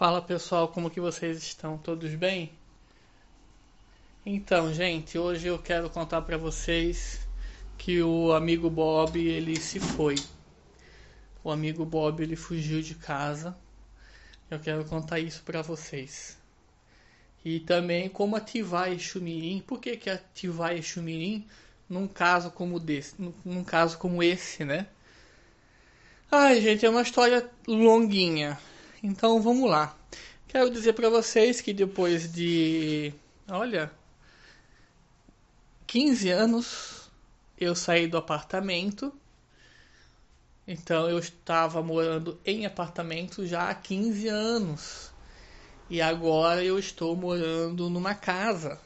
Fala pessoal, como que vocês estão? Todos bem? Então, gente, hoje eu quero contar para vocês que o amigo Bob ele se foi. O amigo Bob ele fugiu de casa. Eu quero contar isso para vocês. E também como ativar Exumirim. Por que que ativar Exumirim num caso como desse, num caso como esse, né? Ai, gente, é uma história longuinha. Então vamos lá. Quero dizer para vocês que depois de, olha, 15 anos eu saí do apartamento. Então eu estava morando em apartamento já há 15 anos. E agora eu estou morando numa casa.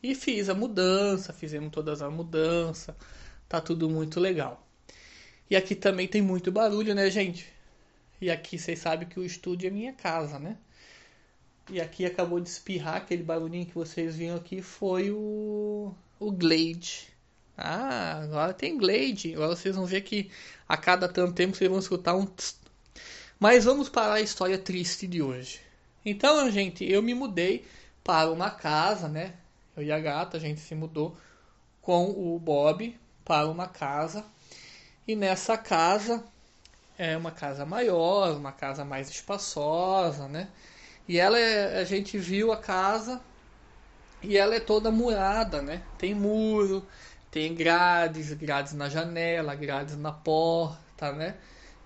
E fiz a mudança, fizemos todas a mudança. Tá tudo muito legal. E aqui também tem muito barulho, né, gente? E aqui vocês sabem que o estúdio é minha casa, né? E aqui acabou de espirrar aquele barulhinho que vocês viram aqui foi o o Glade. Ah, agora tem Glade. Agora vocês vão ver que a cada tanto tempo vocês vão escutar um tss. Mas vamos para a história triste de hoje. Então, gente, eu me mudei para uma casa, né? Eu e a gata, a gente se mudou com o Bob para uma casa. E nessa casa é uma casa maior, uma casa mais espaçosa, né? E ela é, a gente viu a casa e ela é toda murada, né? Tem muro, tem grades, grades na janela, grades na porta, né?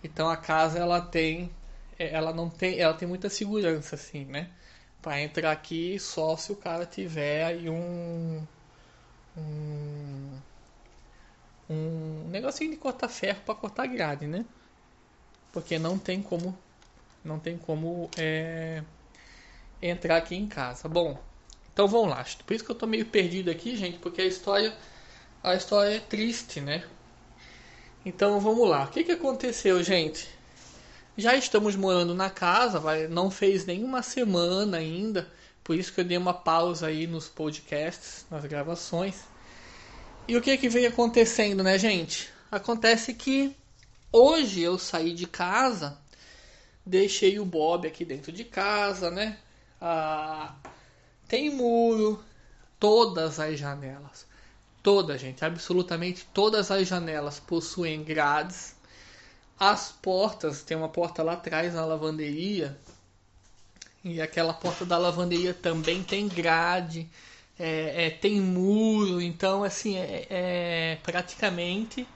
Então a casa ela tem, é, ela não tem, ela tem muita segurança assim, né? Para entrar aqui só se o cara tiver aí um um, um negocinho de cortar ferro para cortar grade, né? Porque não tem como não tem como é, entrar aqui em casa. Bom, então vamos lá. Por isso que eu tô meio perdido aqui, gente, porque a história a história é triste, né? Então vamos lá. O que, que aconteceu, gente? Já estamos morando na casa, vai, não fez nenhuma semana ainda, por isso que eu dei uma pausa aí nos podcasts, nas gravações. E o que que vem acontecendo, né, gente? Acontece que hoje eu saí de casa, deixei o Bob aqui dentro de casa, né? Ah, tem muro, todas as janelas, toda gente, absolutamente todas as janelas possuem grades. As portas, tem uma porta lá atrás na lavanderia, e aquela porta da lavanderia também tem grade, é, é, tem muro, então assim é, é, praticamente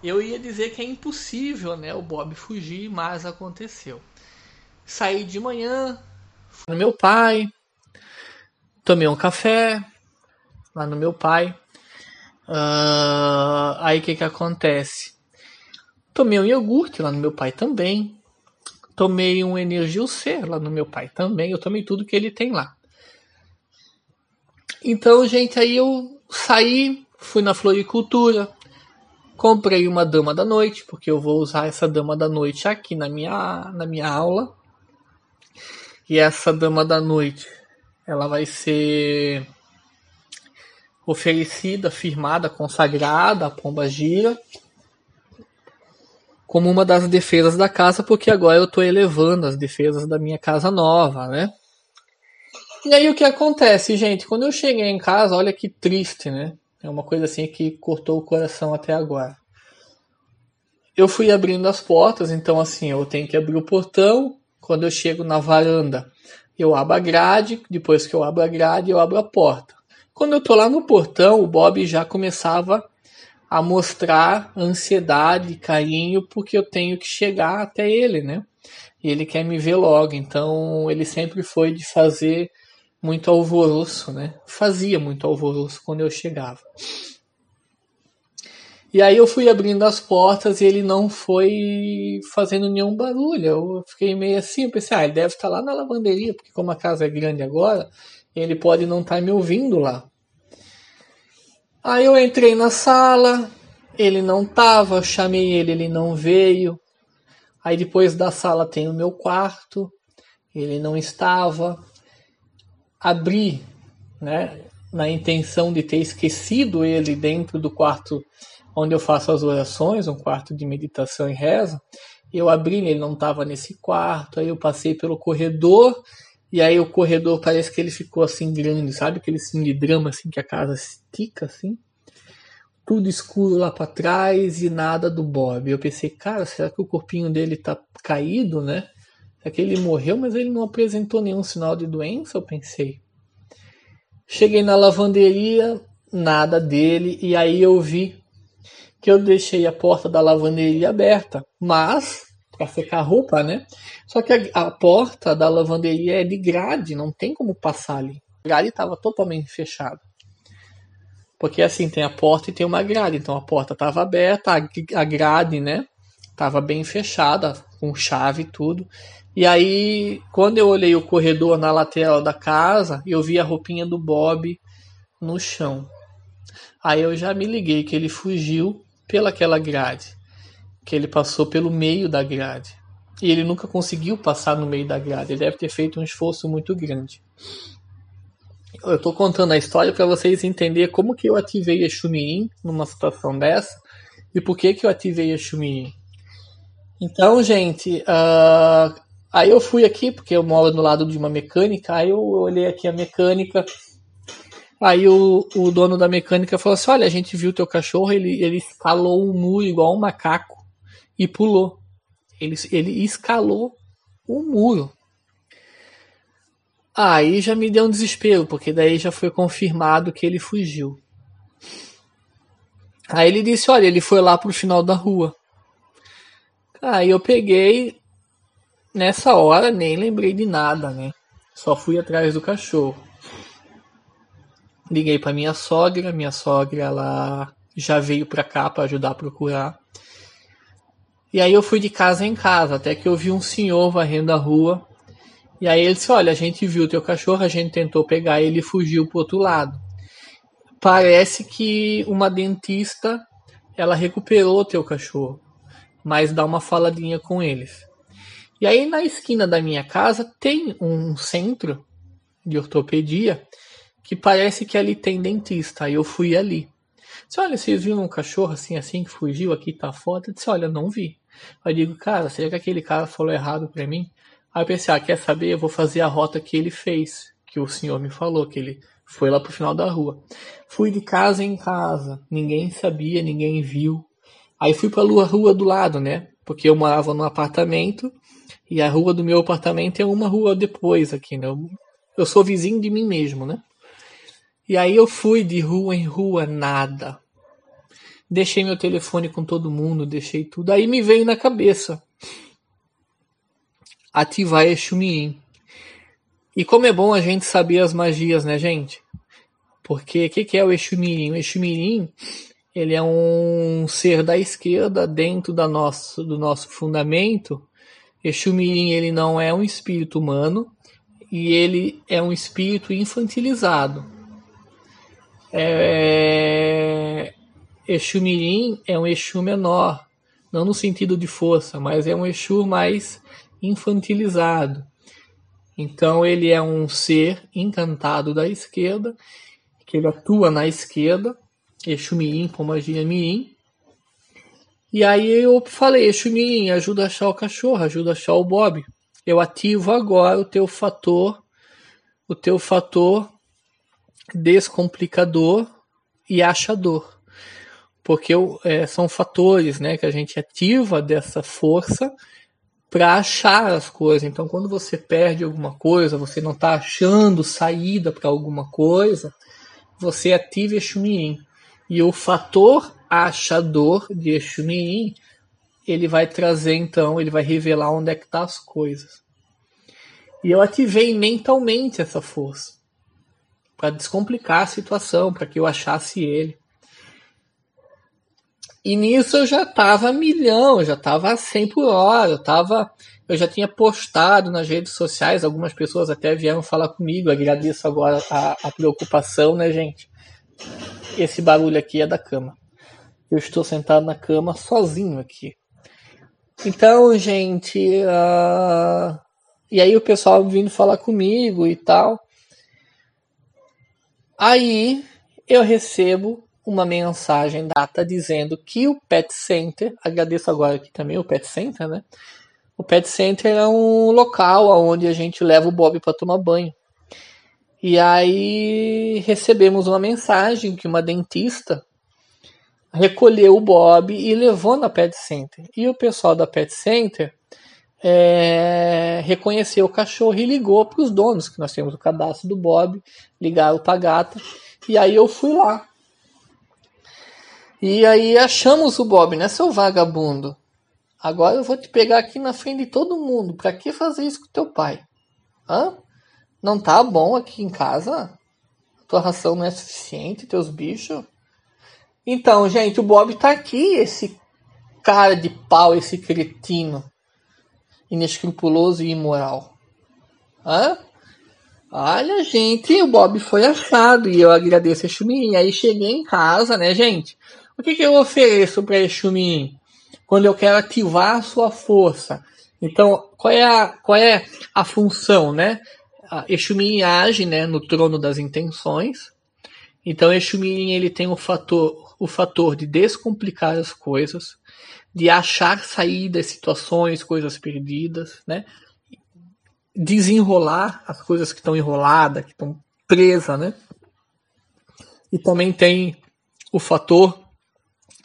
eu ia dizer que é impossível, né, o Bob fugir, mas aconteceu. Saí de manhã, no meu pai, tomei um café lá no meu pai. Uh, aí o que que acontece? Tomei um iogurte lá no meu pai também. Tomei um Energil C lá no meu pai também. Eu tomei tudo que ele tem lá. Então, gente, aí eu saí, fui na floricultura, comprei uma dama da noite, porque eu vou usar essa dama da noite aqui na minha, na minha aula. E essa dama da noite ela vai ser oferecida, firmada, consagrada a Pomba Gira como uma das defesas da casa, porque agora eu estou elevando as defesas da minha casa nova, né? E aí o que acontece, gente? Quando eu cheguei em casa, olha que triste, né? É uma coisa assim que cortou o coração até agora. Eu fui abrindo as portas, então assim, eu tenho que abrir o portão. Quando eu chego na varanda, eu abro a grade, depois que eu abro a grade, eu abro a porta. Quando eu tô lá no portão, o Bob já começava a mostrar ansiedade, carinho, porque eu tenho que chegar até ele, né? E ele quer me ver logo, então ele sempre foi de fazer muito alvoroço, né? Fazia muito alvoroço quando eu chegava. E aí eu fui abrindo as portas e ele não foi fazendo nenhum barulho. Eu fiquei meio assim, pensei, ah, ele deve estar lá na lavanderia, porque como a casa é grande agora, ele pode não estar me ouvindo lá. Aí eu entrei na sala, ele não tava, eu chamei ele, ele não veio. Aí depois da sala tem o meu quarto, ele não estava. Abri, né, na intenção de ter esquecido ele dentro do quarto onde eu faço as orações, um quarto de meditação e reza, Eu abri, ele não estava nesse quarto, aí eu passei pelo corredor, e aí o corredor parece que ele ficou assim grande, sabe? Aquele drama assim que a casa estica assim. Tudo escuro lá para trás e nada do Bob. Eu pensei, cara, será que o corpinho dele tá caído, né? Será que ele morreu, mas ele não apresentou nenhum sinal de doença? Eu pensei. Cheguei na lavanderia, nada dele, e aí eu vi que eu deixei a porta da lavanderia aberta, mas para secar roupa, né? Só que a, a, porta da lavanderia é de grade, não tem como passar ali. A grade estava totalmente fechada. Porque assim, tem a porta e tem uma grade, então a porta estava aberta, a, a grade, né? Tava bem fechada, com chave e tudo. E aí, quando eu olhei o corredor na lateral da casa, eu vi a roupinha do Bob no chão. Aí eu já me liguei que ele fugiu pelaquela grade, que ele passou pelo meio da grade. E ele nunca conseguiu passar no meio da grade, ele deve ter feito um esforço muito grande. Eu estou contando a história para vocês entenderem como que eu ativei a Xumirim numa situação dessa e por que que eu ativei a Xumirim. Então, gente, uh, aí eu fui aqui, porque eu moro do lado de uma mecânica, aí eu olhei aqui a mecânica, Aí o, o dono da mecânica falou assim: Olha, a gente viu teu cachorro, ele, ele escalou um muro igual um macaco e pulou. Ele, ele escalou o muro. Aí já me deu um desespero, porque daí já foi confirmado que ele fugiu. Aí ele disse: Olha, ele foi lá pro final da rua. Aí eu peguei, nessa hora nem lembrei de nada, né? Só fui atrás do cachorro. Liguei para minha sogra, minha sogra ela já veio para cá para ajudar a procurar. E aí eu fui de casa em casa, até que eu vi um senhor varrendo a rua. E aí ele disse: Olha, a gente viu o teu cachorro, a gente tentou pegar ele e fugiu pro outro lado. Parece que uma dentista ela recuperou o teu cachorro, mas dá uma faladinha com eles. E aí na esquina da minha casa tem um centro de ortopedia que parece que ali tem dentista. Aí eu fui ali. Disse, olha, vocês viram um cachorro assim, assim, que fugiu aqui, tá foda? Eu disse, olha, não vi. Aí eu digo, cara, será que aquele cara falou errado pra mim? Aí eu pensei, ah, quer saber? Eu vou fazer a rota que ele fez, que o senhor me falou, que ele foi lá pro final da rua. Fui de casa em casa, ninguém sabia, ninguém viu. Aí fui pra rua do lado, né? Porque eu morava num apartamento e a rua do meu apartamento é uma rua depois aqui, né? Eu sou vizinho de mim mesmo, né? E aí eu fui de rua em rua, nada. Deixei meu telefone com todo mundo, deixei tudo. Aí me veio na cabeça ativar Exumirim. E como é bom a gente saber as magias, né, gente? Porque o que, que, é o Exumirim? O Exumirim, ele é um ser da esquerda dentro da nosso, do nosso fundamento. Exumirim, ele não é um espírito humano e ele é um espírito infantilizado. É... Exu Mirim é um Exu menor, não no sentido de força, mas é um Exu mais infantilizado. Então ele é um ser encantado da esquerda, que ele atua na esquerda, Exu Mirim com magia Mirim. E aí eu falei, Exu Mirim, ajuda a achar o cachorro, ajuda a achar o Bob. Eu ativo agora o teu fator, o teu fator descomplicador e achador. Porque é, são fatores né, que a gente ativa dessa força para achar as coisas. Então, quando você perde alguma coisa, você não está achando saída para alguma coisa, você ativa Exumirim. E o fator achador de Exumirim, ele vai trazer, então, ele vai revelar onde é que tá as coisas. E eu ativei mentalmente essa força para descomplicar a situação, para que eu achasse ele. E nisso eu já estava milhão, eu já estava a 100 por hora, eu tava, eu já tinha postado nas redes sociais, algumas pessoas até vieram falar comigo, agradeço agora a, a preocupação, né, gente? Esse barulho aqui é da cama. Eu estou sentado na cama sozinho aqui. Então, gente, uh... e aí o pessoal vindo falar comigo e tal. Aí eu recebo uma mensagem data dizendo que o Pet Center, agradeço agora aqui também o Pet Center, né? O Pet Center é um local onde a gente leva o Bob para tomar banho. E aí recebemos uma mensagem que uma dentista recolheu o Bob e levou na Pet Center. E o pessoal da Pet Center é, reconheceu o cachorro e ligou para os donos, que nós temos o cadastro do Bob, ligaram para a gata. E aí eu fui lá. E aí achamos o Bob, né, seu vagabundo? Agora eu vou te pegar aqui na frente de todo mundo. Pra que fazer isso com teu pai? Hã? Não tá bom aqui em casa? Tua ração não é suficiente, teus bichos? Então, gente, o Bob tá aqui, esse cara de pau, esse cretino. Inescrupuloso e imoral. Hã? Olha, gente, o Bob foi achado e eu agradeço a Xumirim. Aí cheguei em casa, né, gente? O que, que eu ofereço para Exumin quando eu quero ativar a sua força? Então, qual é a, qual é a função, né? Exumin age né, no trono das intenções. Então, Exumin ele tem o fator, o fator de descomplicar as coisas, de achar saídas, situações, coisas perdidas, né? Desenrolar as coisas que estão enroladas, que estão presas, né? E também tem o fator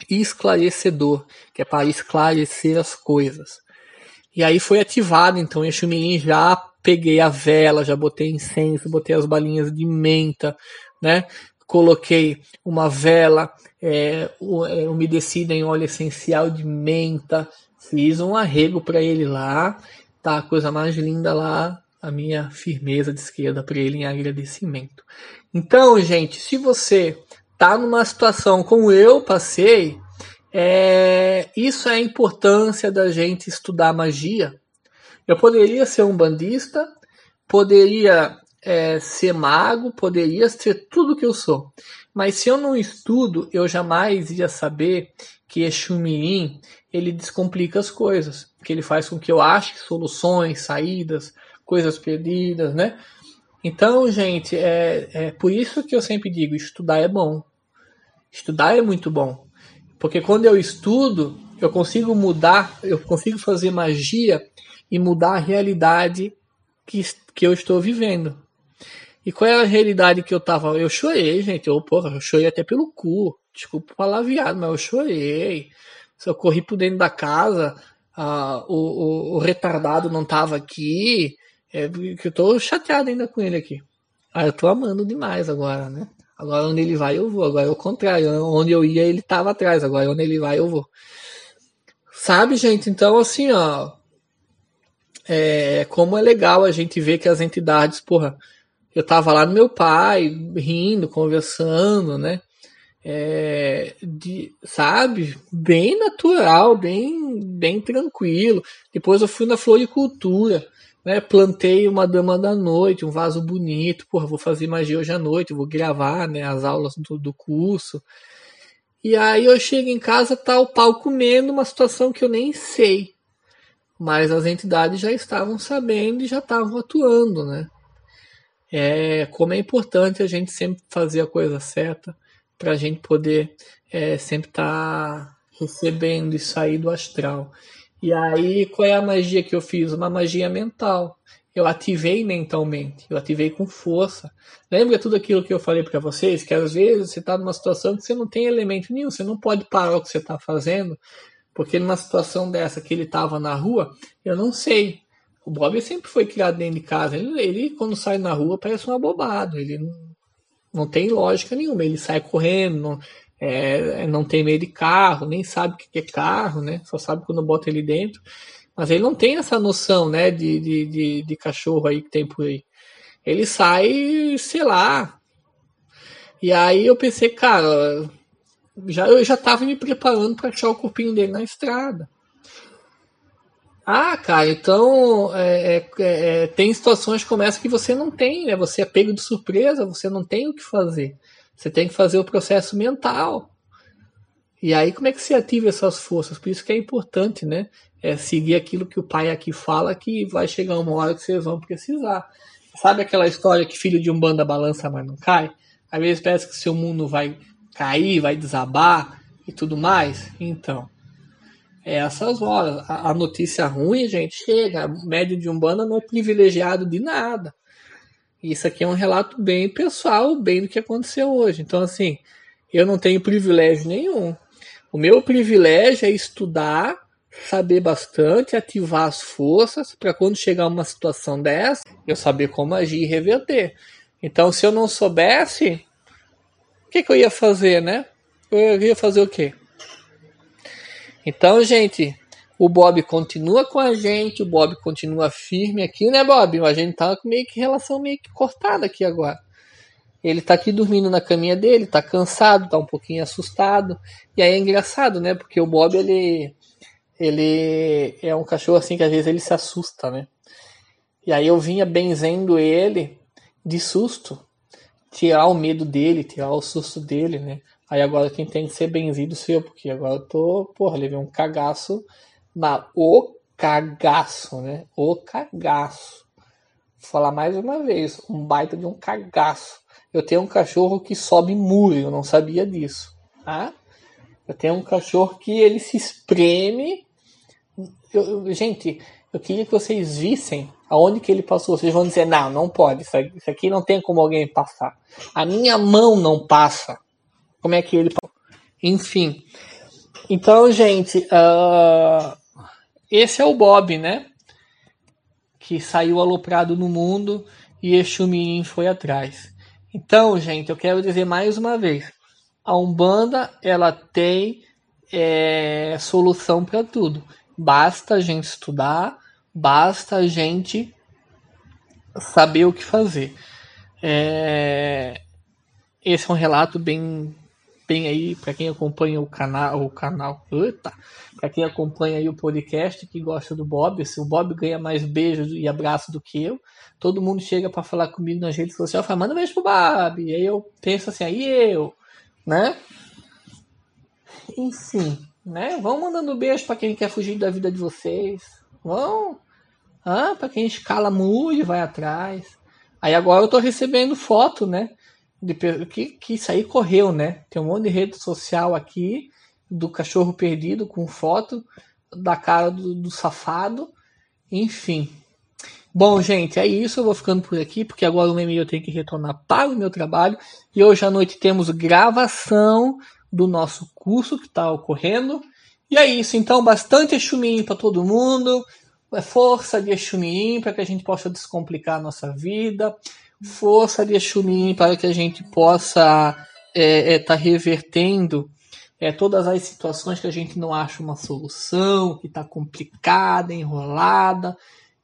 esclarecedor, que é para esclarecer as coisas. E aí foi ativado, então, em Xumirim já peguei a vela, já botei incenso, botei as balinhas de menta, né? Coloquei uma vela é, é umedecida em óleo essencial de menta, fiz um arrego para ele lá, tá a coisa mais linda lá, a minha firmeza de esquerda para ele em agradecimento. Então, gente, se você tá numa situação como eu passei, é, isso é a importância da gente estudar magia. Eu poderia ser um bandista, poderia é, ser mago, poderia ser tudo que eu sou. Mas se eu não estudo, eu jamais ia saber que Exu Mirim, ele descomplica as coisas. Que ele faz com que eu ache soluções, saídas, coisas perdidas, né? Então, gente, é, é por isso que eu sempre digo: estudar é bom. Estudar é muito bom. Porque quando eu estudo, eu consigo mudar, eu consigo fazer magia e mudar a realidade que, que eu estou vivendo. E qual é a realidade que eu tava? Eu chorei, gente. Eu, porra, eu chorei até pelo cu. Desculpa falar viado, mas eu chorei. Eu corri por dentro da casa, ah, o, o, o, retardado não tava aqui. É, eu tô chateado ainda com ele aqui. Ah, eu tô amando demais agora, né? Agora onde ele vai eu vou. Agora é o contrário. Onde eu ia ele tava atrás. Agora onde ele vai eu vou. Sabe, gente? Então, assim, ó. É, como é legal a gente ver que as entidades, porra. Eu tava lá no meu pai, rindo, conversando, né? É, de, sabe, bem natural, bem, bem tranquilo. Depois eu fui na floricultura né, plantei uma dama da noite, um vaso bonito, porra, vou fazer magia hoje à noite, vou gravar, né, as aulas do, do curso. E aí eu chego em casa, tá o pau comendo, uma situação que eu nem sei. Mas as entidades já estavam sabendo e já estavam atuando, né? É, como é importante a gente sempre fazer a coisa certa para a gente poder é, sempre estar tá recebendo e sair do astral. E aí, qual é a magia que eu fiz? Uma magia mental. Eu ativei mentalmente, eu ativei com força. Lembra tudo aquilo que eu falei para vocês? Que às vezes você está numa situação que você não tem elemento nenhum, você não pode parar o que você está fazendo, porque numa situação dessa que ele estava na rua, eu não sei. O Bob sempre foi criado dentro de casa. Ele, ele quando sai na rua, parece um abobado. Ele não, não tem lógica nenhuma. Ele sai correndo, não, é, não tem medo de carro, nem sabe o que é carro, né? Só sabe quando bota ele dentro. Mas ele não tem essa noção, né, de, de, de, de cachorro aí que tem por aí. Ele sai, sei lá. E aí eu pensei, cara, já, eu já tava me preparando para achar o corpinho dele na estrada. Ah, cara, então é, é, é, tem situações como essa que você não tem, né? Você é pego de surpresa, você não tem o que fazer. Você tem que fazer o processo mental. E aí, como é que você ativa essas forças? Por isso que é importante, né? É seguir aquilo que o pai aqui fala, que vai chegar uma hora que vocês vão precisar. Sabe aquela história que filho de um banda balança, mas não cai? Às vezes parece que seu mundo vai cair, vai desabar e tudo mais. Então, é essas horas. A, a notícia ruim, gente, chega. Médio de Umbanda não é privilegiado de nada. Isso aqui é um relato bem pessoal, bem do que aconteceu hoje. Então, assim, eu não tenho privilégio nenhum. O meu privilégio é estudar, saber bastante, ativar as forças para quando chegar uma situação dessa, eu saber como agir e reverter. Então, se eu não soubesse, o que, que eu ia fazer, né? Eu ia fazer o quê? Então, gente, o Bob continua com a gente, o Bob continua firme aqui, né, Bob? A gente tá meio que relação meio que cortada aqui agora. Ele tá aqui dormindo na caminha dele, tá cansado, tá um pouquinho assustado. E aí é engraçado, né? Porque o Bob, ele ele é um cachorro assim que às vezes ele se assusta, né? E aí eu vinha benzendo ele de susto, tirar o medo dele, tirar o susto dele, né? Aí agora quem tem que ser benzido sou eu, porque agora eu tô, porra, levei um cagaço na o cagaço, né? O cagaço. Vou falar mais uma vez, um baita de um cagaço. Eu tenho um cachorro que sobe muro, eu não sabia disso, tá? Eu tenho um cachorro que ele se espreme eu, gente, eu queria que vocês vissem aonde que ele passou. Vocês vão dizer, não, não pode. Isso aqui não tem como alguém passar. A minha mão não passa. Como é que ele. Enfim. Então, gente, uh, esse é o Bob, né? Que saiu aloprado no mundo e Exumin foi atrás. Então, gente, eu quero dizer mais uma vez: a Umbanda ela tem é, solução para tudo. Basta a gente estudar, basta a gente saber o que fazer. É... Esse é um relato bem, bem aí para quem acompanha o canal, o canal, para quem acompanha aí o podcast que gosta do Bob. Se o Bob ganha mais beijos e abraços do que eu, todo mundo chega para falar comigo nas redes sociais, fala manda um beijo pro Bob. E aí eu penso assim, aí eu, né? Enfim, né? Vão mandando beijo para quem quer fugir da vida de vocês. Vão. Ah, para quem escala muito e vai atrás. Aí agora eu tô recebendo foto, né? De, que, que isso aí correu, né? Tem um monte de rede social aqui do cachorro perdido com foto da cara do, do safado. Enfim. Bom, gente, é isso. Eu vou ficando por aqui, porque agora o e-mail eu tenho que retornar para o meu trabalho. E hoje à noite temos gravação do nosso curso que está ocorrendo. E é isso, então, bastante Exumirim para todo mundo, é força de Exumirim para que a gente possa descomplicar a nossa vida, força de Exumirim para que a gente possa estar é, é, tá revertendo é, todas as situações que a gente não acha uma solução, que está complicada, enrolada,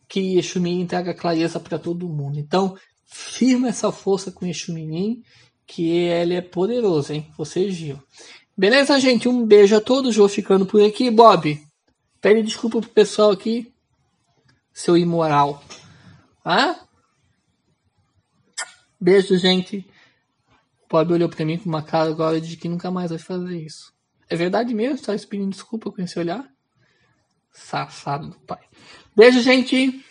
que Exumirim traga clareza para todo mundo. Então, firma essa força com Exumirim que ele é poderoso, hein? Vocês viram. Beleza, gente? Um beijo a todos. Vou ficando por aqui. Bob, pede desculpa pro pessoal aqui, seu imoral. Ah? Beijo, gente. Bob olhou pra mim com uma cara agora de que nunca mais vai fazer isso. É verdade mesmo? Tá pedindo desculpa com esse olhar? Safado do pai. Beijo, gente.